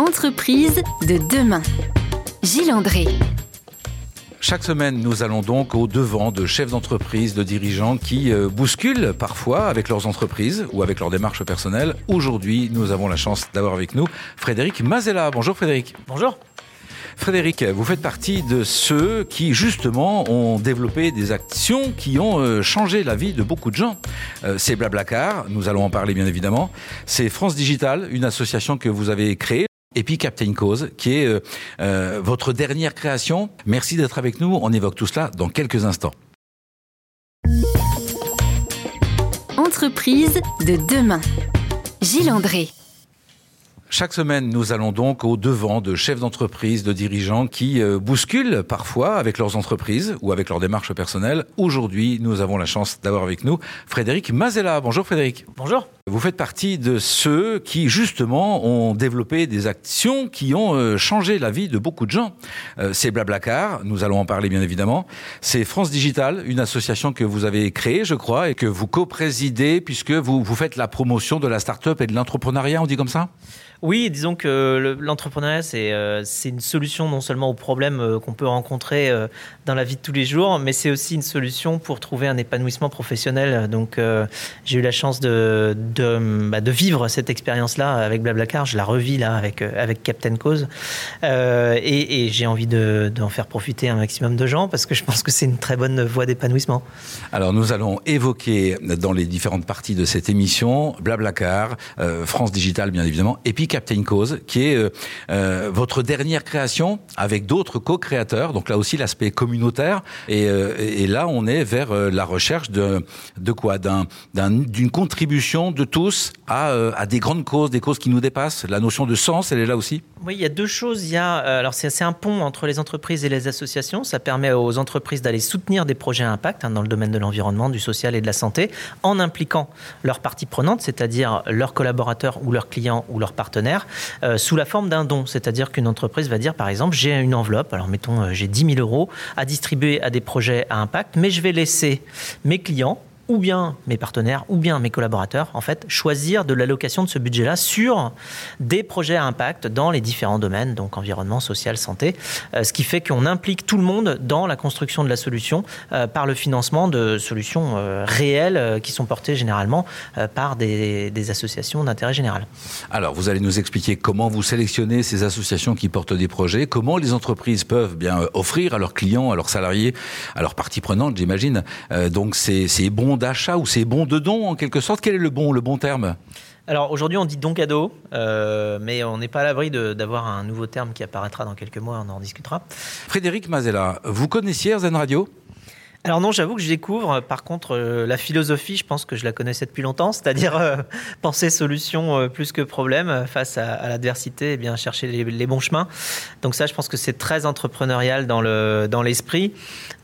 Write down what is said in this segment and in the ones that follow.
Entreprise de demain. Gilles André. Chaque semaine, nous allons donc au devant de chefs d'entreprise, de dirigeants qui euh, bousculent parfois avec leurs entreprises ou avec leurs démarches personnelles. Aujourd'hui, nous avons la chance d'avoir avec nous Frédéric Mazella. Bonjour Frédéric. Bonjour. Frédéric, vous faites partie de ceux qui justement ont développé des actions qui ont euh, changé la vie de beaucoup de gens. Euh, c'est Blablacar, nous allons en parler bien évidemment. C'est France Digital, une association que vous avez créée. Et puis Captain Cause, qui est euh, euh, votre dernière création. Merci d'être avec nous. On évoque tout cela dans quelques instants. Entreprise de demain. Gilles André. Chaque semaine, nous allons donc au devant de chefs d'entreprise, de dirigeants qui euh, bousculent parfois avec leurs entreprises ou avec leurs démarches personnelles. Aujourd'hui, nous avons la chance d'avoir avec nous Frédéric Mazella. Bonjour Frédéric. Bonjour. Vous faites partie de ceux qui justement ont développé des actions qui ont euh, changé la vie de beaucoup de gens. Euh, c'est Blablacar, nous allons en parler bien évidemment. C'est France Digital, une association que vous avez créée, je crois, et que vous co-présidez puisque vous, vous faites la promotion de la start-up et de l'entrepreneuriat, on dit comme ça? Oui, disons que le- l'entrepreneuriat, c'est euh, une solution non seulement aux problèmes euh, qu'on peut rencontrer dans la vie de tous les jours, mais c'est aussi une solution pour trouver un épanouissement professionnel. Donc, j'ai eu la chance de, bah, de vivre cette expérience-là avec Blablacar. Je la revis là avec, euh, avec Captain Cause. Euh, et j'ai envie de- d'en faire profiter un maximum de gens parce que je pense que c'est une très bonne voie d'épanouissement. Alors nous allons évoquer dans les différentes parties de cette émission Blablacar, euh, France Digital bien évidemment, et puis Captain Cause, qui est euh, votre dernière création avec d'autres co-créateurs. Donc là aussi l'aspect communautaire. Et, là on est vers la recherche de de quoi? D'un d'un- d'une contribution de tous à euh, à des grandes causes, des causes qui nous dépassent. La notion de sens, elle est là aussi. Oui, il y a deux choses. Il y a, euh, alors c'est un pont entre les entreprises et les associations. Ça permet aux entreprises d'aller soutenir des projets à impact hein, dans le domaine de l'environnement, du social et de la santé, en impliquant leurs parties prenantes, c'est-à-dire leurs collaborateurs ou leurs clients ou leurs partenaires, euh, sous la forme d'un don. C'est-à-dire qu'une entreprise va dire, par exemple, j'ai une enveloppe, alors mettons, j'ai 10 000 euros à distribuer à des projets à impact, mais je vais laisser mes clients ou bien mes partenaires, ou bien mes collaborateurs, en fait, choisir de l'allocation de ce budget-là sur des projets à impact dans les différents domaines, donc environnement, social, santé, euh, ce qui fait qu'on implique tout le monde dans la construction de la solution euh, par le financement de solutions euh, réelles qui sont portées généralement par des, associations d'intérêt général. Alors, vous allez nous expliquer comment vous sélectionnez ces associations qui portent des projets, comment les entreprises peuvent bien euh, offrir à leurs clients, à leurs salariés, à leurs parties prenantes, j'imagine. Donc, ces, ces bons d'achat ou ces bons de don, en quelque sorte? Quel est le bon, le bon terme? Alors aujourd'hui on dit don cadeau, euh, mais on n'est pas à l'abri d'avoir un nouveau terme qui apparaîtra dans quelques mois, on en discutera. Frédéric Mazella, vous connaissiez Zen Radio? Alors non, j'avoue que je découvre. Par contre, euh, la philosophie, je pense que je la connaissais depuis longtemps, c'est-à-dire euh, penser solution euh, plus que problème euh, face à, l'adversité, et bien chercher les, bons chemins. Donc ça, je pense que c'est très entrepreneurial dans le dans l'esprit,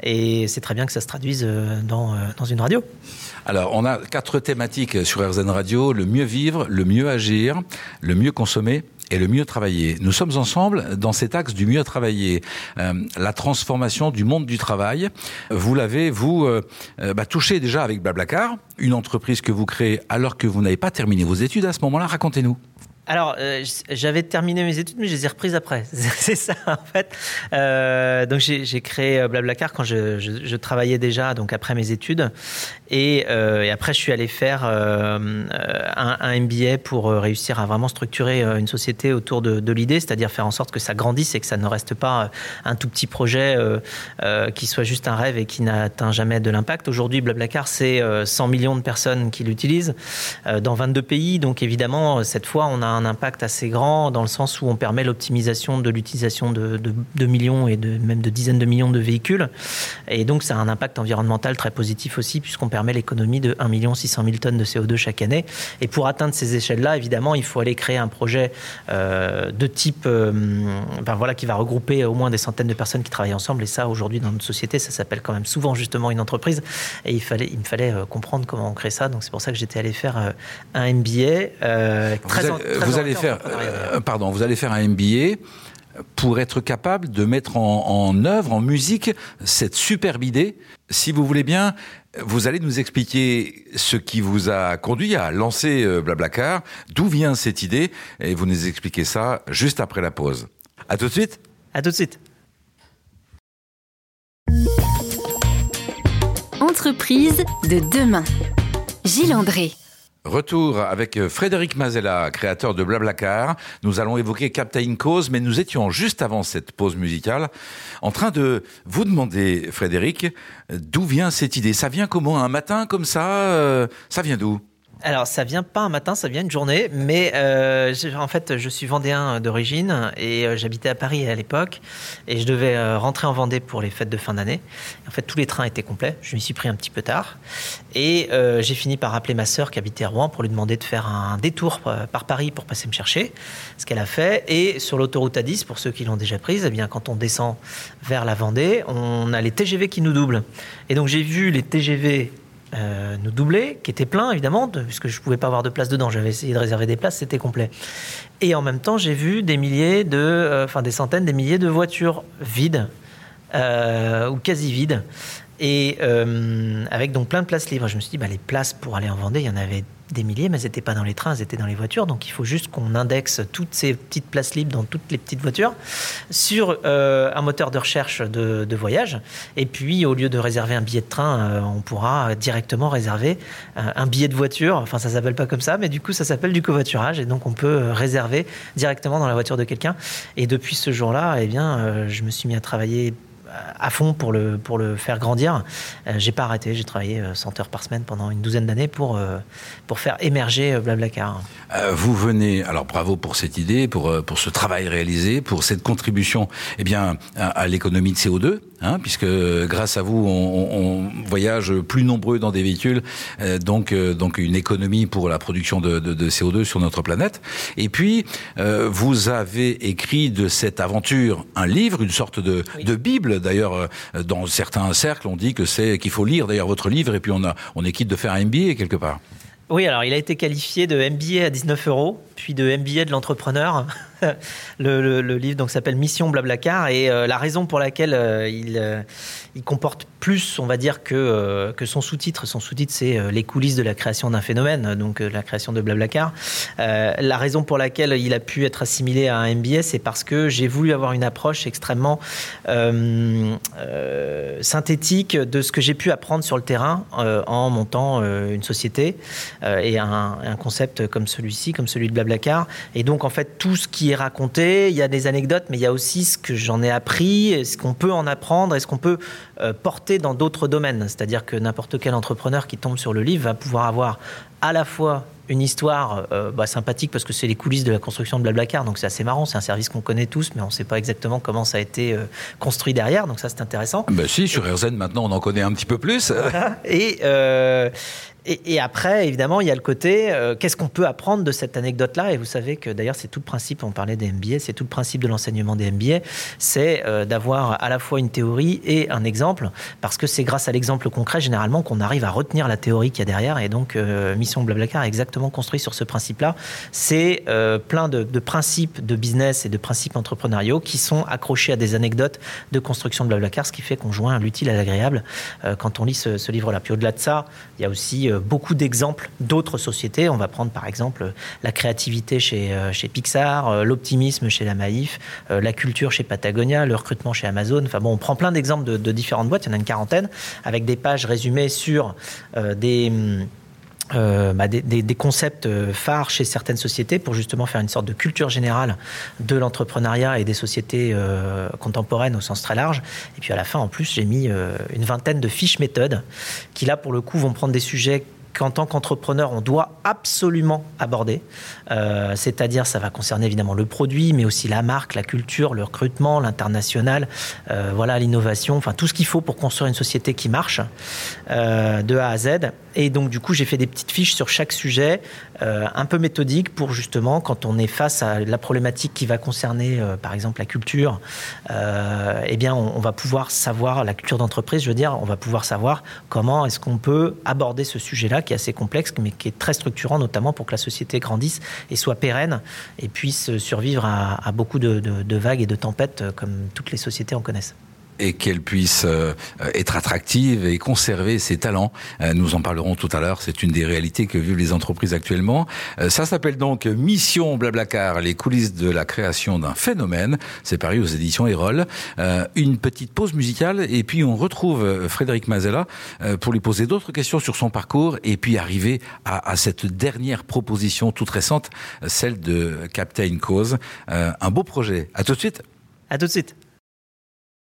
et c'est très bien que ça se traduise euh, dans euh, dans une radio. Alors, on a quatre thématiques sur RZN Radio le mieux vivre, le mieux agir, le mieux consommer et le mieux travailler. Nous sommes ensemble dans cet axe du mieux travailler, euh, la transformation du monde du travail. Vous l'avez, vous, euh, euh, bah, touché déjà avec Blablacar, une entreprise que vous créez alors que vous n'avez pas terminé vos études à ce moment-là. Racontez-nous. Alors, euh, j'avais terminé mes études, mais je les ai reprises après. C'est ça, en fait. Euh, donc, j'ai créé euh, Blablacar quand je, travaillais déjà, donc après mes études. Et, après, je suis allé faire un, MBA pour réussir à vraiment structurer une société autour de, de l'idée, c'est-à-dire faire en sorte que ça grandisse et que ça ne reste pas un tout petit projet qui soit juste un rêve et qui n'atteint jamais de l'impact. Aujourd'hui, Blablacar, c'est euh, 100 millions de personnes qui l'utilisent dans 22 pays. Donc évidemment, cette fois, on a un impact assez grand dans le sens où on permet l'optimisation de l'utilisation de, de- de millions et de, même de dizaines de millions de véhicules. Et donc, ça a un impact environnemental très positif aussi, puisqu'on permet l'économie de 1 600 000 tonnes de CO2 chaque année. Et pour atteindre ces échelles-là, évidemment, il faut aller créer un projet euh, de type, euh, ben voilà, qui va regrouper au moins des centaines de personnes qui travaillent ensemble. Et ça, aujourd'hui, dans notre société, ça s'appelle quand même souvent justement une entreprise. Et il fallait, il me fallait euh, comprendre comment on crée ça. Donc, c'est pour ça que j'étais allé faire un MBA. euh, très vous, en- allez- très vous allez orienté faire, euh, pardon, vous allez faire un MBA. pour être capable de mettre en, en œuvre, en musique, cette superbe idée. Si vous voulez bien, vous allez nous expliquer ce qui vous a conduit à lancer euh, Blablacar, d'où vient cette idée, et vous nous expliquez ça juste après la pause. À tout de suite. À tout de suite. Entreprise de demain. Gilles André. Retour avec euh, Frédéric Mazella, créateur de Blablacar. Nous allons évoquer Captain Cause, mais nous étions juste avant cette pause musicale en train de vous demander, Frédéric, d'où vient cette idée? Ça vient comment Un matin comme ça? Euh, Ça vient d'où? Alors, ça vient pas un matin, ça vient une journée, mais euh, en fait, je suis vendéen d'origine et euh, j'habitais à Paris à l'époque et je devais euh, rentrer en Vendée pour les fêtes de fin d'année. En fait, tous les trains étaient complets. Je m'y suis pris un petit peu tard et j'ai fini par appeler ma sœur qui habitait à Rouen pour lui demander de faire un détour par Paris pour passer me chercher, ce qu'elle a fait. Et sur l'autoroute A10, pour ceux qui l'ont déjà prise, eh bien, quand on descend vers la Vendée, on a les TGV qui nous doublent. Et donc, j'ai vu les TGV euh, nous doubler, qui était plein évidemment, de- puisque je pouvais pas avoir de place dedans. J'avais essayé de réserver des places, c'était complet. Et en même temps, j'ai vu des milliers de, euh, enfin des centaines, des milliers de voitures vides euh, ou quasi vides, et euh, avec donc plein de places libres. Je me suis dit, bah, les places pour aller en Vendée, il y en avait des milliers, mais elles n'étaient pas dans les trains, elles étaient dans les voitures. Donc il faut juste qu'on indexe toutes ces petites places libres dans toutes les petites voitures sur euh, un moteur de recherche de, voyage. Et puis, au lieu de réserver un billet de train, euh, on pourra directement réserver un billet de voiture. Enfin, ça s'appelle pas comme ça, mais du coup, ça s'appelle du covoiturage. Et donc, on peut réserver directement dans la voiture de quelqu'un. Et depuis ce jour-là, eh bien, je me suis mis à travailler à fond pour le, pour le faire grandir. Euh, j'ai pas arrêté, j'ai travaillé euh, 100 heures par semaine pendant une douzaine d'années pour, euh, pour faire émerger euh, Blablacar. Euh, vous venez, alors bravo pour cette idée, pour, euh, pour ce travail réalisé, pour cette contribution eh bien, à l'économie de CO2, hein, puisque grâce à vous, on, voyage plus nombreux dans des véhicules, euh, donc, euh, donc une économie pour la production de, de, de CO2 sur notre planète. Et puis, euh, vous avez écrit de cette aventure un livre, une sorte de, Oui. de Bible. D'ailleurs, dans certains cercles, on dit que c'est qu'il faut lire d'ailleurs votre livre, et puis on, a, on est quitte de faire un MBA quelque part. Oui, alors il a été qualifié de MBA à 19 euros, puis de MBA de l'entrepreneur. le, livre donc s'appelle Mission Blablacar et euh, la raison pour laquelle euh, il, euh, il comporte plus, on va dire, que, que son sous-titre. Son sous-titre, c'est les coulisses de la création d'un phénomène, donc la création de Blablacar. La raison pour laquelle il a pu être assimilé à un MBA, c'est parce que j'ai voulu avoir une approche extrêmement synthétique de ce que j'ai pu apprendre sur le terrain en montant une société et un, un concept comme celui-ci, comme celui de Blablacar. Et donc, en fait, tout ce qui est raconté, il y a des anecdotes, mais il y a aussi ce que j'en ai appris, ce qu'on peut en apprendre et ce qu'on peut euh, porter dans d'autres domaines. C'est-à-dire que n'importe quel entrepreneur qui tombe sur le livre va pouvoir avoir à la fois une histoire euh, bah, sympathique parce que c'est les coulisses de la construction de Blablacar, donc c'est assez marrant. C'est un service qu'on connaît tous, mais on ne sait pas exactement comment ça a été euh, construit derrière, donc ça c'est intéressant. Ben si, sur RZN maintenant on en connaît un petit peu plus. Et, euh, et, et après, évidemment, il y a le côté qu'est-ce qu'on peut apprendre de cette anecdote-là? Et vous savez que d'ailleurs, c'est tout le principe, on parlait des MBA, c'est tout le principe de l'enseignement des MBA, c'est d'avoir à la fois une théorie et un exemple, parce que c'est grâce à l'exemple concret, généralement, qu'on arrive à retenir la théorie qu'il y a derrière. Et donc, Mission Blablacar est exactement construit sur ce principe-là. C'est euh, plein de, principes de business et de principes entrepreneuriaux qui sont accrochés à des anecdotes de construction de Blablacar, ce qui fait qu'on joint l'utile à l'agréable euh, quand on lit ce, livre-là. Puis au-delà de ça, il y a aussi euh, beaucoup d'exemples d'autres sociétés. On va prendre par exemple la créativité chez, Pixar, l'optimisme chez la Maïf, la culture chez Patagonia, le recrutement chez Amazon. Enfin bon, on prend plein d'exemples de, différentes boîtes, il y en a une quarantaine, avec des pages résumées sur des... euh, bah, des, concepts euh, phares chez certaines sociétés pour justement faire une sorte de culture générale de l'entrepreneuriat et des sociétés euh, contemporaines au sens très large. Et puis à la fin, en plus, j'ai mis une vingtaine de fiches méthodes qui, là, pour le coup, vont prendre des sujets qu'en tant qu'entrepreneur, on doit absolument aborder. C'est-à-dire, ça va concerner évidemment le produit, mais aussi la marque, la culture, le recrutement, l'international, voilà, l'innovation, enfin tout ce qu'il faut pour construire une société qui marche de A à Z. Et donc, du coup, j'ai fait des petites fiches sur chaque sujet, euh, un peu méthodiques pour justement, quand on est face à la problématique qui va concerner, euh, par exemple, la culture, euh, eh bien, on va pouvoir savoir, la culture d'entreprise, je veux dire, on va pouvoir savoir comment est-ce qu'on peut aborder ce sujet-là qui est assez complexe, mais qui est très structurant, notamment pour que la société grandisse et soit pérenne et puisse survivre à, beaucoup de vagues et de tempêtes comme toutes les sociétés en connaissent et qu'elle puisse euh, être attractive et conserver ses talents. Euh, nous en parlerons tout à l'heure. C'est une des réalités que vivent les entreprises actuellement. Euh, ça s'appelle donc Mission Blablacar, les coulisses de la création d'un phénomène. C'est paru aux éditions Erol. Une petite pause musicale et puis on retrouve Frédéric Mazella pour lui poser d'autres questions sur son parcours et puis arriver à, à cette dernière proposition toute récente, celle de Captain Cause. Un beau projet. À tout de suite. À tout de suite.